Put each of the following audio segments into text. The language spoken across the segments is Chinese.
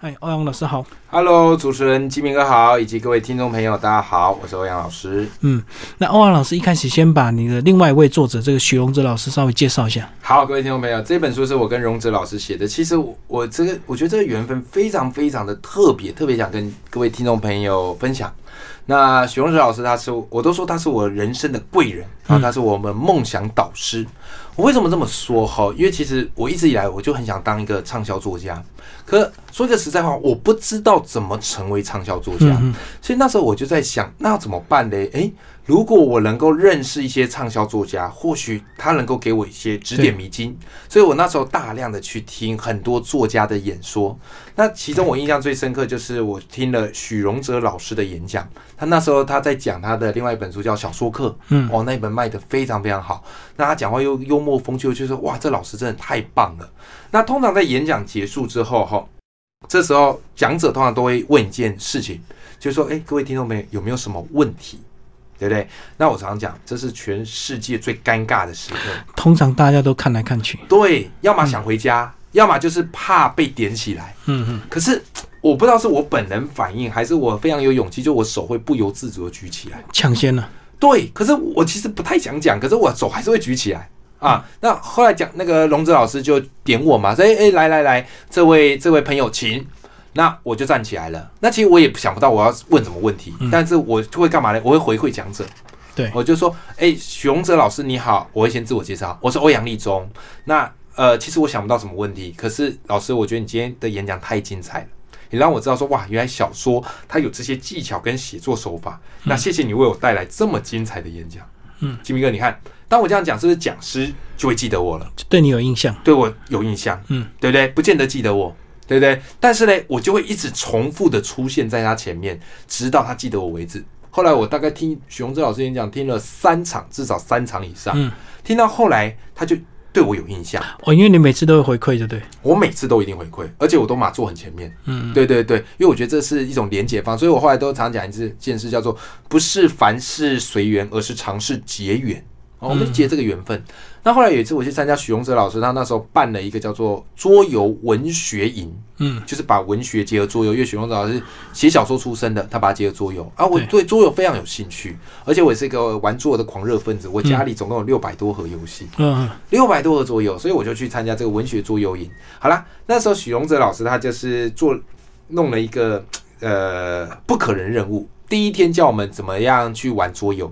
哎，欧阳老师好。Hello，主持人金明哥好，以及各位听众朋友，大家好，我是欧阳老师。嗯，那欧阳老师一开始先把你的另外一位作者这个许荣哲老师稍微介绍一下。好，各位听众朋友，这本书是我跟荣哲老师写的。其实我我这个我觉得这个缘分非常非常的特别，特别想跟各位听众朋友分享。那许荣哲老师他是我都说他是我人生的贵人啊，他是我们梦想导师。我为什么这么说哈？因为其实我一直以来我就很想当一个畅销作家，可说一个实在话，我不知道怎么成为畅销作家，嗯所以那时候我就在想，那要怎么办呢？诶，如果我能够认识一些畅销作家，或许他能够给我一些指点迷津。所以我那时候大量的去听很多作家的演说。那其中我印象最深刻就是我听了许荣哲老师的演讲，他那时候他在讲他的另外一本书叫《小说课》，嗯哦，那一本卖的非常非常好。那他讲话又幽默风趣，我就说哇，这老师真的太棒了。那通常在演讲结束之后，哈，这时候讲者通常都会问一件事情，就是说，哎、各位听众朋友有没有什么问题？对不对？那我常常讲，这是全世界最尴尬的时刻。通常大家都看来看去。对，要么想回家，要么就是怕被点起来。嗯嗯，可是我不知道是我本能反应，还是我非常有勇气，就我手会不由自主的举起来。抢先了。对，可是我其实不太想讲，可是我手还是会举起来啊。那后来讲那个龙泽老师就点我嘛，说哎哎来来来，这位这位朋友请。那我就站起来了。那其实我也想不到我要问什么问题，但是我就会干嘛呢？我会回馈讲者。对，我就说，哎、许荣泽老师你好，我会先自我介绍，我是欧阳立中。那呃，其实我想不到什么问题，可是老师，我觉得你今天的演讲太精彩了，你让我知道说，哇，原来小说它有这些技巧跟写作手法。那谢谢你为我带来这么精彩的演讲。嗯，金明哥，你看，当我这样讲，是不是讲师就会记得我了？对你有印象。对我有印象，嗯，对不对？不见得记得我，对不对？但是呢，我就会一直重复的出现在他前面，直到他记得我为止。后来我大概听许荣哲老师演讲，听了三场，至少三场以上。嗯，听到后来，他就对我有印象。哦，因为你每次都会回馈，就对。我每次都一定回馈，而且我都马坐很前面。嗯，对对对，因为我觉得这是一种连结方，所以我后来都常讲一次件事，叫做不是凡事随缘，而是尝试结缘。哦，我们就结这个缘分。那后来有一次我去参加许荣哲老师，他那时候办了一个叫做桌游文学营，嗯，就是把文学结合桌游。因为许荣哲老师写小说出身的，他把它结合桌游啊。我对对桌游非常有兴趣，而且我也是一个玩桌游的狂热分子。我家里总共有六百多盒游戏。嗯嗯六百多盒桌游，所以我就去参加这个文学桌游营。好啦，那时候许荣哲老师他就是做弄了一个呃不可能任务，第一天教我们怎么样去玩桌游，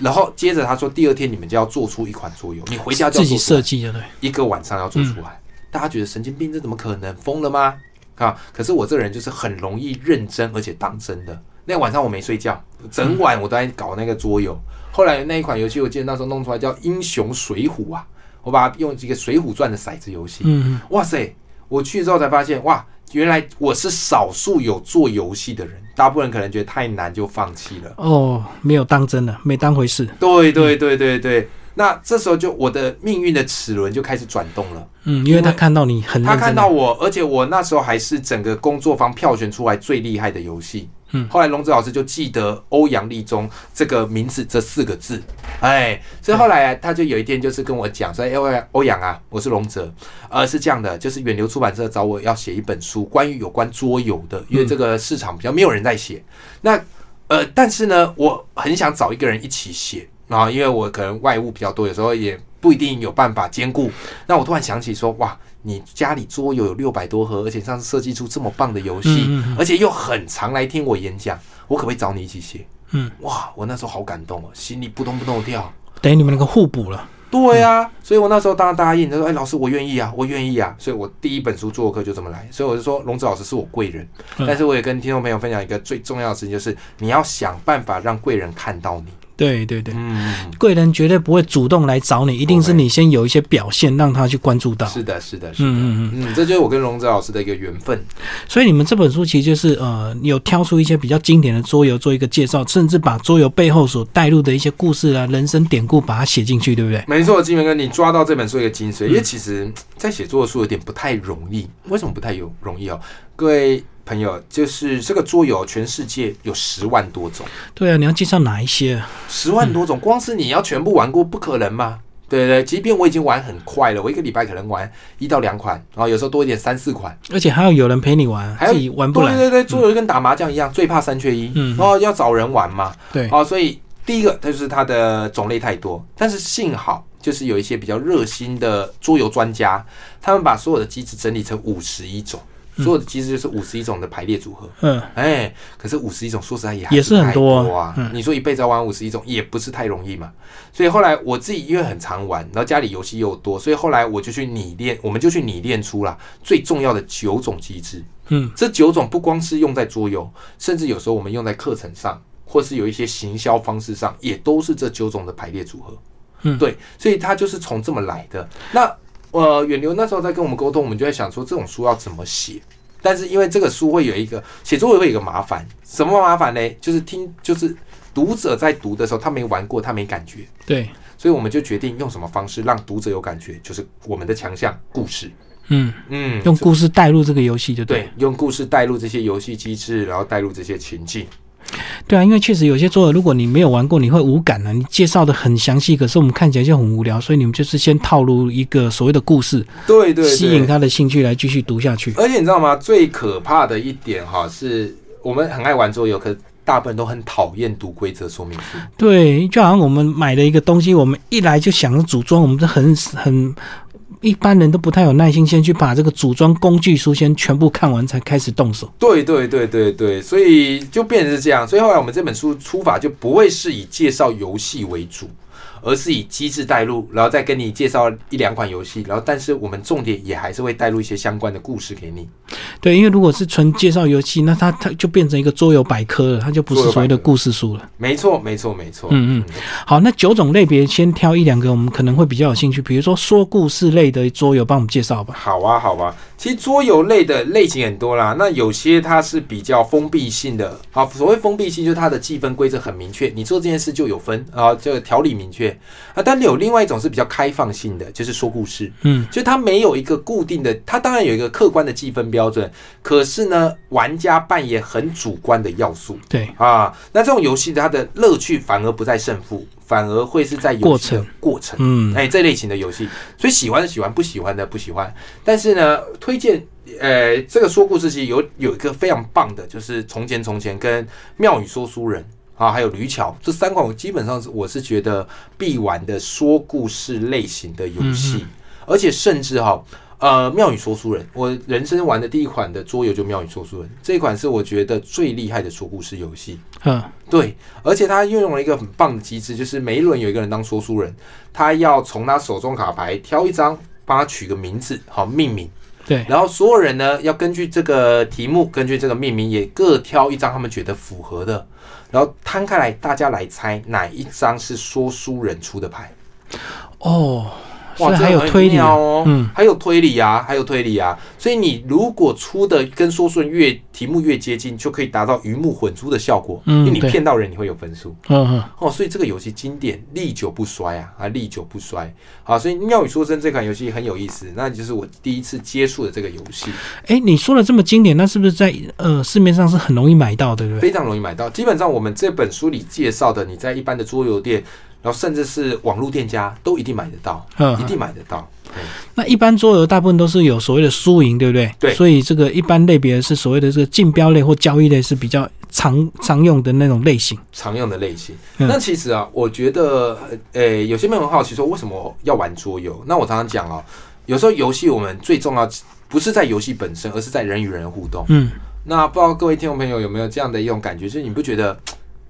然后接着他说第二天你们就要做出一款桌游，你回家就要自己设计，就对。一个晚上要做出来。大家觉得神经病，这怎么可能？疯了吗？啊！可是我这个人就是很容易认真，而且当真的。那晚上我没睡觉，整晚我都在搞那个桌游。后来那一款游戏，我记得那时候弄出来叫《英雄水浒》啊，我把它用一个《水浒传》的骰子游戏。嗯嗯，哇塞！我去之后才发现，哇，原来我是少数有做游戏的人，大部分人可能觉得太难就放弃了。哦，没有当真的，没当回事。对对对对对，那这时候就我的命运的齿轮就开始转动了。嗯，因为他看到你很认他。看到我，而且我那时候还是整个工作方票选出来最厉害的游戏。嗯后来龙子老师就记得欧阳立中这个名字这四个字，哎，所以后来、他就有一天就是跟我讲说，哎，欧阳欧阳啊，我是龙泽，呃，是这样的，就是远流出版社找我要写一本书，关于有关桌游的，因为这个市场比较没有人在写。那呃，但是呢，我很想找一个人一起写啊，因为我可能外务比较多，有时候也不一定有办法兼顾。那我突然想起说，哇，你家里桌游有六百多盒，而且上次设计出这么棒的游戏，嗯嗯嗯而且又很常来听我演讲，我可不可以找你一起写？嗯，哇，我那时候好感动哦，心里扑通扑通地跳。等于你们那个互补了。对呀、所以我那时候当然答应，他说：“哎，老师，我愿意啊，我愿意啊。”所以我第一本书做客就这么来，所以我就说龙子老师是我贵人，嗯但是我也跟听众朋友分享一个最重要的事情，就是你要想办法让贵人看到你。对对对，嗯，贵人绝对不会主动来找你，一定是你先有一些表现，让他去关注到。是的，是的，是的。嗯嗯嗯。嗯，这就是我跟荣泽老师的一个缘分。所以你们这本书其实就是呃，有挑出一些比较经典的桌游做一个介绍，甚至把桌游背后所带入的一些故事啊、人生典故把它写进去，对不对？没错，金元哥，你抓到这本书一个精髓，因为其实，在写作的书有点不太容易。为什么不太有容易哦？各位朋友，就是这个桌游，全世界有十万多种，对啊，你要介绍哪一些啊？十万多种，光是你要全部玩过，不可能嘛？对对，即便我已经玩很快了，我一个礼拜可能玩一到两款，然后有时候多一点三四款，而且还要有人陪你玩，还有玩不来。对对对，桌游跟打麻将一样，最怕三缺一，嗯。然后要找人玩嘛，对，哦，所以第一个它就是它的种类太多，但是幸好就是有一些比较热心的桌游专家，他们把所有的机制整理成五十一种，所有的机制就是五十一种的排列组合。嗯，哎，可是五十一种说实在也还也是很太多多啊。嗯你说一辈子要玩五十一种，也不是太容易嘛。所以后来我自己因为很常玩，然后家里游戏又多，所以后来我就去拟练，我们就去拟练出了最重要的九种机制。嗯，这九种不光是用在桌游，甚至有时候我们用在课程上，或是有一些行销方式上，也都是这九种的排列组合。嗯对，所以它就是从这么来的。那呃，远流那时候在跟我们沟通，我们就在想说这种书要怎么写。但是因为这个书会有一个写作会有一个麻烦，什么麻烦呢？就是听就是读者在读的时候，他没玩过，他没感觉，对，所以我们就决定用什么方式让读者有感觉，就是我们的强项故事。嗯，嗯，用故事带入这个游戏就对。对，用故事带入这些游戏机制，然后带入这些情境。对啊，因为确实有些桌游，如果你没有玩过，你会无感啊。你介绍的很详细，可是我们看起来就很无聊，所以你们就是先套路一个所谓的故事，对对对，吸引他的兴趣来继续读下去。而且你知道吗？最可怕的一点哈，是我们很爱玩桌游，可大部分都很讨厌读规则说明书。对，就好像我们买了一个东西，我们一来就想着组装，我们就很很一般人都不太有耐心，先去把这个组装工具书先全部看完，才开始动手。对对对对对，所以就变成是这样。所以后来我们这本书出法就不会是以介绍游戏为主，而是以机制带入，然后再跟你介绍一两款游戏，然后但是我们重点也还是会带入一些相关的故事给你。对，因为如果是纯介绍游戏，那它它就变成一个桌游百科了，它就不是所谓的故事书了。没错，没错，没错。嗯嗯，好，那九种类别先挑一两个，我们可能会比较有兴趣，比如说说故事类的桌游，帮我们介绍吧。好啊，好啊。其实桌游类的类型很多啦，那有些它是比较封闭性的啊。所谓封闭性，就是它的计分规则很明确，你做这件事就有分啊，这个条理明确啊。但有另外一种是比较开放性的，就是说故事，嗯，就它没有一个固定的，它当然有一个客观的计分标准，可是呢，玩家扮演很主观的要素对，啊。那这种游戏它的乐趣反而不在胜负，反而会是在游戏的过程。嗯，哎，这类型的游戏，所以喜欢的喜欢，不喜欢的不喜欢。但是呢，推荐呃，这个说故事其实有有一个非常棒的，就是《从前从前》跟《妙语说书人》啊，还有《吕巧》这三款，我基本上是我是觉得必玩的说故事类型的游戏，而且甚至哈。呃，妙语说书人，我人生玩的第一款的桌游就妙语说书人，这一款是我觉得最厉害的说故事游戏。嗯，对，而且它运用了一个很棒的机制，就是每一轮有一个人当说书人，他要从他手中卡牌挑一张，帮他取个名字，好命名。对，然后所有人呢要根据这个题目，根据这个命名，也各挑一张他们觉得符合的，然后摊开来，大家来猜哪一张是说书人出的牌。哦，所哇，还有推理哦，嗯，还有推理啊，还有推理啊，所以你如果出的跟说书人越题目越接近，就可以达到鱼目混珠的效果，嗯因为你对骗到人，你会有分数。嗯嗯，哦，所以这个游戏经典，历久不衰啊，啊，历久不衰。好，所以妙语说真这款游戏很有意思，那就是我第一次接触的这个游戏，哎，你说的这么经典，那是不是在呃市面上是很容易买到，对不对？非常容易买到。基本上我们这本书里介绍的，你在一般的桌游店，然后甚至是网络店家都一定买得到，嗯一定买得到。那一般桌游大部分都是有所谓的输赢，对不对？对所以这个一般类别是所谓的这个竞标类或交易类是比较常常用的那种类型。常用的类型。嗯那其实啊，我觉得，呃，有些朋友很好奇说，为什么要玩桌游？那我常常讲哦，有时候游戏我们最重要不是在游戏本身，而是在人与人的互动。嗯，那不知道各位听众朋友有没有这样的一种感觉，就是你不觉得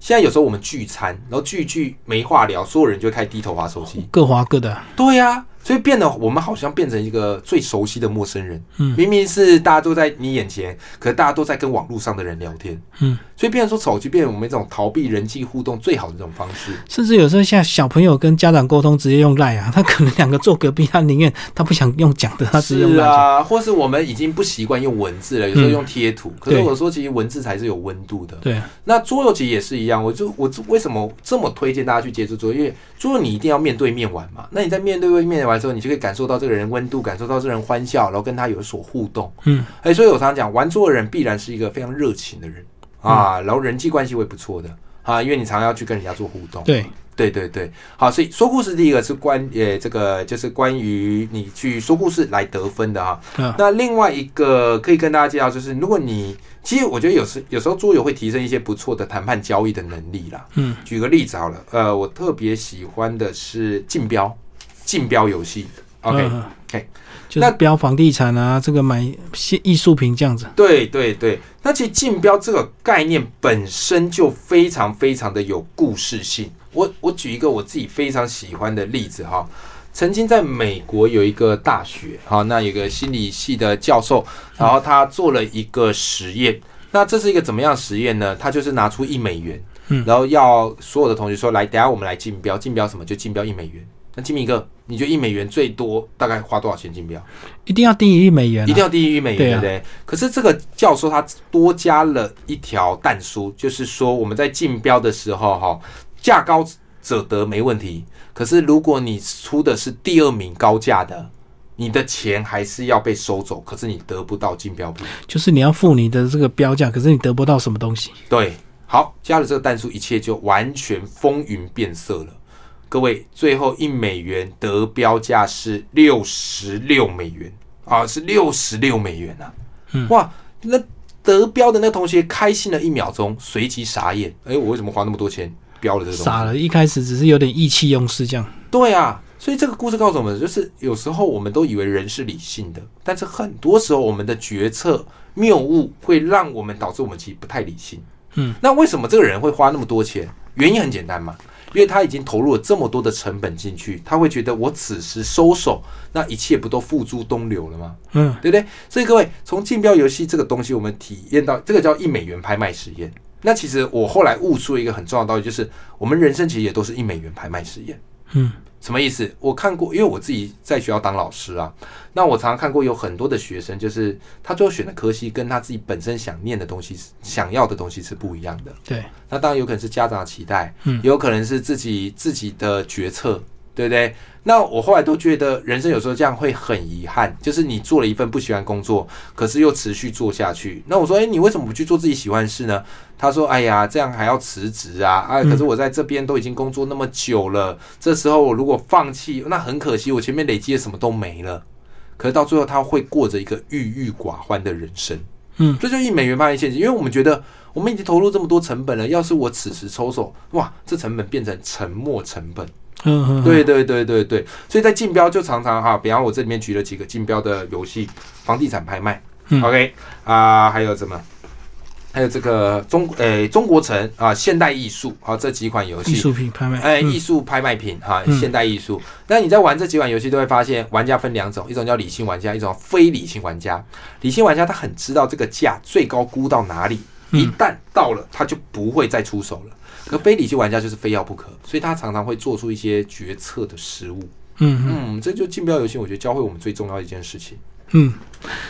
现在有时候我们聚餐，然后聚一聚没话聊，所有人就会开始低头划手机。各划各的。对呀、所以变得我们好像变成一个最熟悉的陌生人。嗯明明是大家都在你眼前，可是大家都在跟网络上的人聊天。嗯，所以变成说手机变成我们一种逃避人际互动最好的一种方式。甚至有时候像小朋友跟家长沟通，直接用赖啊，他可能两个坐隔壁，他宁愿他不想用讲的，他直接用啊，或是我们已经不习惯用文字了，有时候用贴图。可是我说，其实文字才是有温度的。对，那桌游其实也是一样，我就我为什么这么推荐大家去接触桌游？因为桌游你一定要面对面玩嘛。那你在面对面玩的时候，你就可以感受到这个人温度，感受到这个人欢笑，然后跟他有所互动。嗯，哎，所以我常常讲，玩桌的人必然是一个非常热情的人。啊，然后人际关系会不错的。啊，因为你常常要去跟人家做互动。对，对对对，好，所以说故事第一个是关呃这个就是关于你去说故事来得分的哈。嗯。那另外一个可以跟大家介绍，就是如果你其实我觉得有时有时候桌游会提升一些不错的谈判交易的能力啦。嗯，举个例子好了，呃，我特别喜欢的是竞标竞标游戏。OK，、嗯 OK 就是标房地产啊，这个买现艺术品这样子。对对对，那其实竞标这个概念本身就非常非常的有故事性。我我举一个我自己非常喜欢的例子哈，曾经在美国有一个大学哈，那有个心理系的教授，然后他做了一个实验。那这是一个怎么样实验呢？他就是拿出一美元，嗯然后要所有的同学说，来，等下我们来竞标，竞标什么？就竞标一美元。那金明哥，你觉得一美元最多大概花多少钱竞标？一定要低于一美元、啊，一定要低于一美元，对啊对不对？可是这个教授他多加了一条弹书，就是说我们在竞标的时候，哈，价高者得没问题。可是如果你出的是第二名高价的，你的钱还是要被收走，可是你得不到竞标品。就是你要付你的这个标价，可是你得不到什么东西。对，好，加了这个弹书，一切就完全风云变色了。各位，最后一美元得标价是六十六美元啊，是六十六美元啊！嗯哇，那得标的那同学开心了一秒钟，随即傻眼。哎，我为什么花那么多钱标了这个东西？傻了，一开始只是有点意气用事这样。对啊，所以这个故事告诉我们，就是有时候我们都以为人是理性的，但是很多时候我们的决策谬误会让我们导致我们其实不太理性。嗯，那为什么这个人会花那么多钱？原因很简单嘛，因为他已经投入了这么多的成本进去，他会觉得我此时收手，那一切不都付诸东流了吗？嗯，对不对？所以各位，从竞标游戏这个东西，我们体验到这个叫一美元拍卖实验。那其实我后来悟出一个很重要的道理，就是我们人生其实也都是一美元拍卖实验。嗯，什么意思？我看过，因为我自己在学校当老师啊，那我常常看过有很多的学生，就是他最后选的科系跟他自己本身想念的东西、想要的东西是不一样的。对，那当然有可能是家长的期待，嗯也有可能是自己自己的决策，对不对？那我后来都觉得人生有时候这样会很遗憾，就是你做了一份不喜欢工作，可是又持续做下去。那我说，哎，你为什么不去做自己喜欢的事呢？他说，哎呀，这样还要辞职啊 啊！可是我在这边都已经工作那么久了，这时候我如果放弃，那很可惜，我前面累积的什么都没了。可是到最后，他会过着一个郁郁寡欢的人生。嗯，这就一美元发现陷阱，因为我们觉得我们已经投入这么多成本了，要是我此时抽手，哇，这成本变成沉没成本。嗯嗯，对对对对对，所以在竞标就常常哈，比方我这里面举了几个竞标的游戏，房地产拍卖、嗯 o k 啊、还有什么？还有这个中诶、中国城啊、现代艺术啊这几款游戏，艺术品拍卖，哎，嗯艺术拍卖品哈，嗯现代艺术。那你在玩这几款游戏，都会发现玩家分两种，一种叫理性玩家，一种非理性玩家。理性玩家他很知道这个价最高估到哪里，嗯一旦到了，他就不会再出手了。可非理性玩家就是非要不可，所以他常常会做出一些决策的失误。嗯嗯嗯，这就竞标游戏，我觉得教会我们最重要的一件事情。嗯，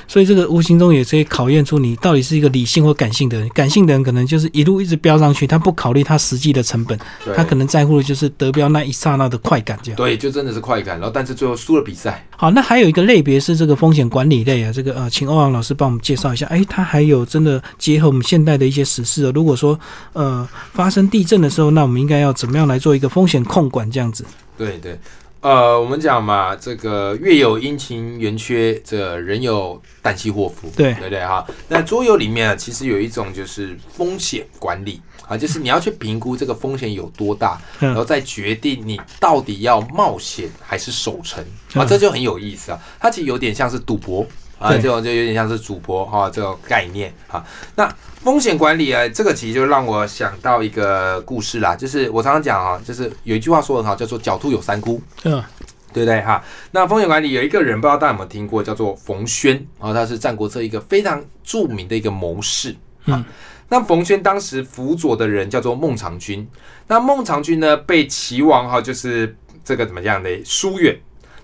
所以这个无形中也可以考验出你到底是一个理性或感性的人。感性的人可能就是一路一直飙上去，他不考虑他实际的成本，他可能在乎的就是得标那一刹那的快感，这样。对，就真的是快感，然后但是最后输了比赛。好，那还有一个类别是这个风险管理类啊，这个呃，请欧阳老师帮我们介绍一下。哎，他还有真的结合我们现代的一些实事哦。如果说呃发生地震的时候，那我们应该要怎么样来做一个风险控管这样子？对对，呃，我们讲嘛，这个月有阴晴圆缺，这人有旦夕祸福，对对不对哈？那桌游里面啊，其实有一种就是风险管理啊，就是你要去评估这个风险有多大，然后嗯再决定你到底要冒险还是守城啊，嗯这就很有意思啊。它其实有点像是赌博啊，这种就有点像是主播哈、这种概念啊。那风险管理啊，这个其实就让我想到一个故事啦，就是我常常讲啊，就是有一句话说得很好，叫做“狡兔有三窟”。嗯对不对哈？那风险管理有一个人，不知道大家有没有听过，叫做冯轩啊、他是战国策一个非常著名的一个谋士。嗯，那冯轩当时辅佐的人叫做孟尝君，那孟尝君呢被齐王哈就是这个怎么样的疏远，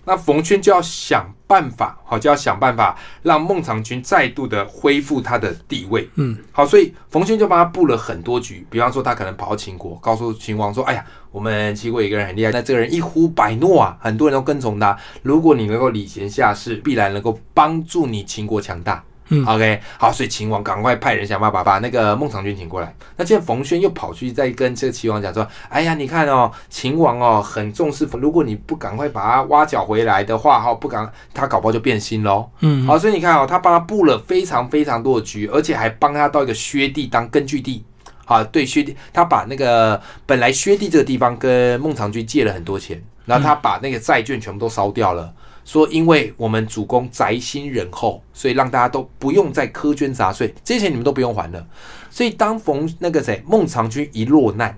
那冯轩就要想办法，好就要想办法让孟尝君再度的恢复他的地位。嗯，好，所以冯轩就帮他布了很多局，比方说他可能跑到秦国，告诉秦王说：“哎呀，我们齐国一个人很厉害，那这个人一呼百诺啊，很多人都跟从他。如果你能够礼贤下士，必然能够帮助你秦国强大。”嗯，OK，好，所以秦王赶快派人想办法把那个孟尝君请过来。那现在冯轩又跑去再跟这个齐王讲说：“哎呀，你看哦，秦王哦很重视，如果你不赶快把他挖角回来的话，哈，不赶他搞不好就变心喽。嗯，好，所以你看哦，他帮他布了非常非常多的局，而且还帮他到一个薛地当根据地。啊，对薛地，他把那个本来薛地这个地方跟孟尝君借了很多钱，然后他把那个债券全部都烧掉了，说因为我们主公宅心仁厚，所以让大家都不用再苛捐杂税，这些钱你们都不用还了。所以当冯那个谁孟尝君一落难，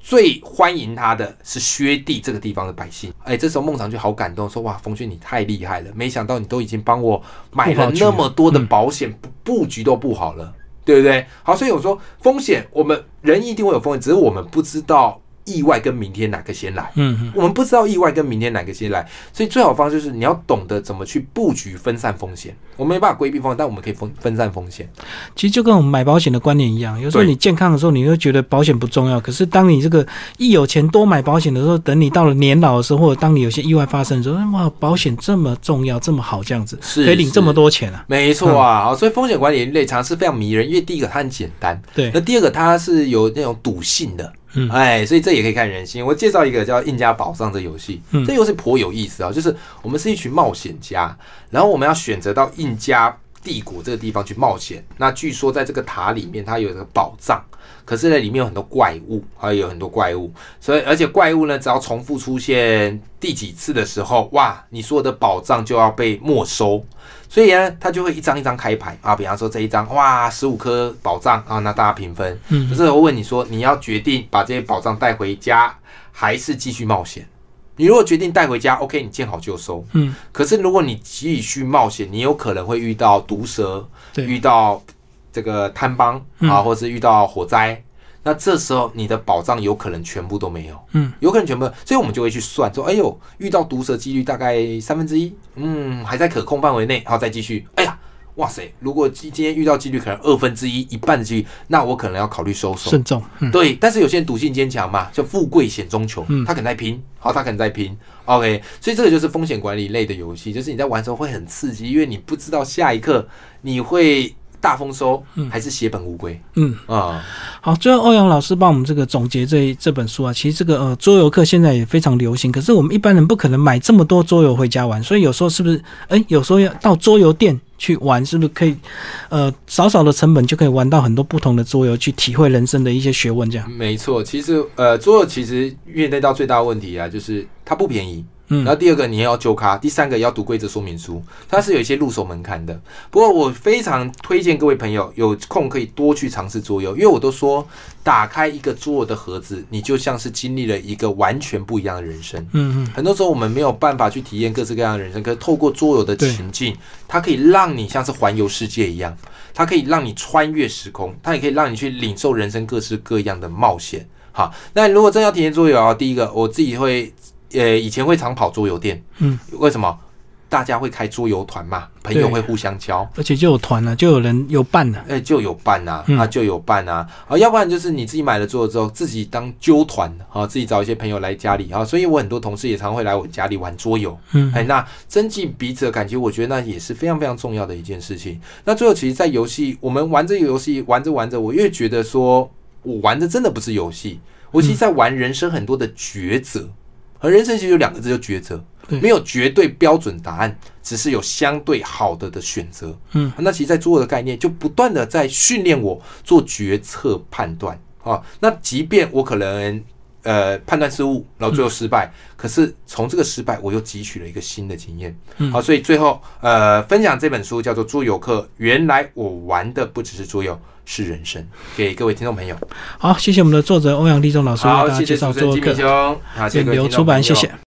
最欢迎他的是薛地这个地方的百姓。哎，这时候孟尝君好感动，说哇，冯轩你太厉害了，没想到你都已经帮我买了那么多的保险，布布局都布好了。对不对？好，所以我说风险，我们人一定会有风险，只是我们不知道意外跟明天哪个先来。嗯嗯，我们不知道意外跟明天哪个先来，所以最好方式就是你要懂得怎么去布局分散风险。我们没办法规避风险，但我们可以分分散风险。其实就跟我们买保险的观念一样，有时候你健康的时候，你会觉得保险不重要，可是当你这个一有钱多买保险的时候，等你到了年老的时候，或者当你有些意外发生的时候，哇，保险这么重要，这么好，这样子是可以领这么多钱啊？没错啊，好，所以风险管理类常是非常迷人，因为第一个它很简单，对那，第二个它是有那种赌性的，嗯哎，所以这也可以看人心。我介绍一个叫《印加宝藏》这游戏，嗯这游戏颇有意思啊，就是我们是一群冒险家，然后我们要选择到印加帝国这个地方去冒险。那据说在这个塔里面，它有一个宝藏，可是呢里面有很多怪物，还有很多怪物，所以而且怪物呢，只要重复出现第几次的时候，哇，你所有的宝藏就要被没收。所以呢，他就会一张一张开牌啊，比方说这一张，哇，十五颗宝藏啊，那大家平分。嗯可是我问你说，你要决定把这些宝藏带回家，还是继续冒险？你如果决定带回家，OK，你见好就收。嗯，可是如果你继续冒险，你有可能会遇到毒蛇，遇到这个贪帮嗯啊，或是遇到火灾。那这时候你的保障有可能全部都没有，嗯，有可能全部，所以我们就会去算说，哎呦，遇到毒蛇几率大概三分之一，嗯，还在可控范围内，然后再继续，哎呀，哇塞，如果今今天遇到几率可能二分之一、一半的几率，那我可能要考虑收手。慎重，嗯，对，但是有些人赌性坚强嘛，就富贵险中求，嗯。他可能在拼，好，他可能在拼，OK，所以这个就是风险管理类的游戏，就是你在玩的时候会很刺激，因为你不知道下一刻你会大丰收，还是血本无归。嗯。啊、好，最后欧阳老师帮我们这个总结这这本书啊，其实这个呃桌游课现在也非常流行，可是我们一般人不可能买这么多桌游回家玩，所以有时候是不是，哎，有时候要到桌游店去玩，是不是可以，呃，少少的成本就可以玩到很多不同的桌游，去体会人生的一些学问，这样，没错，其实呃，桌游其实面对到最大问题啊，就是它不便宜。嗯然后第二个你也要揪咖，第三个要读规则说明书，它是有一些入手门槛的。不过我非常推荐各位朋友有空可以多去尝试桌游，因为我都说打开一个桌游的盒子，你就像是经历了一个完全不一样的人生。嗯嗯，很多时候我们没有办法去体验各式各样的人生，可是透过桌游的情境，它可以让你像是环游世界一样，它可以让你穿越时空，它也可以让你去领受人生各式各样的冒险。好，那如果真要体验桌游啊，第一个我自己会，呃，以前会常跑桌游店，嗯，为什么？大家会开桌游团嘛，朋友对。会互相交，而且就有团了，就有人有伴了，哎、就有伴呐、嗯。啊，就有伴呐、啊，要不然就是你自己买了桌游之后，自己当揪团啊，自己找一些朋友来家里啊，所以我很多同事也常会来我家里玩桌游，嗯。哎，那增进彼此的感情，我觉得那也是非常非常重要的一件事情。那最后，其实，在游戏，我们玩这个游戏，玩着玩着，我越觉得说，我玩的真的不是游戏，我其实在玩人生很多的抉择。而人生其实有两个字，就抉择对，没有绝对标准答案，只是有相对好的的选择。嗯，那其实，在桌游的概念，就不断的在训练我做决策判断啊。那即便我可能呃判断失误，然后最后失败，可是从这个失败，我又汲取了一个新的经验。嗯好，所以最后呃分享这本书叫做《桌游课》，原来我玩的不只是桌游，是人生。给各位听众朋友，好，谢谢我们的作者欧阳立中老师为好，大家介谢谢主持人吉米绍桌游课，兄，好，谢谢出版，谢谢。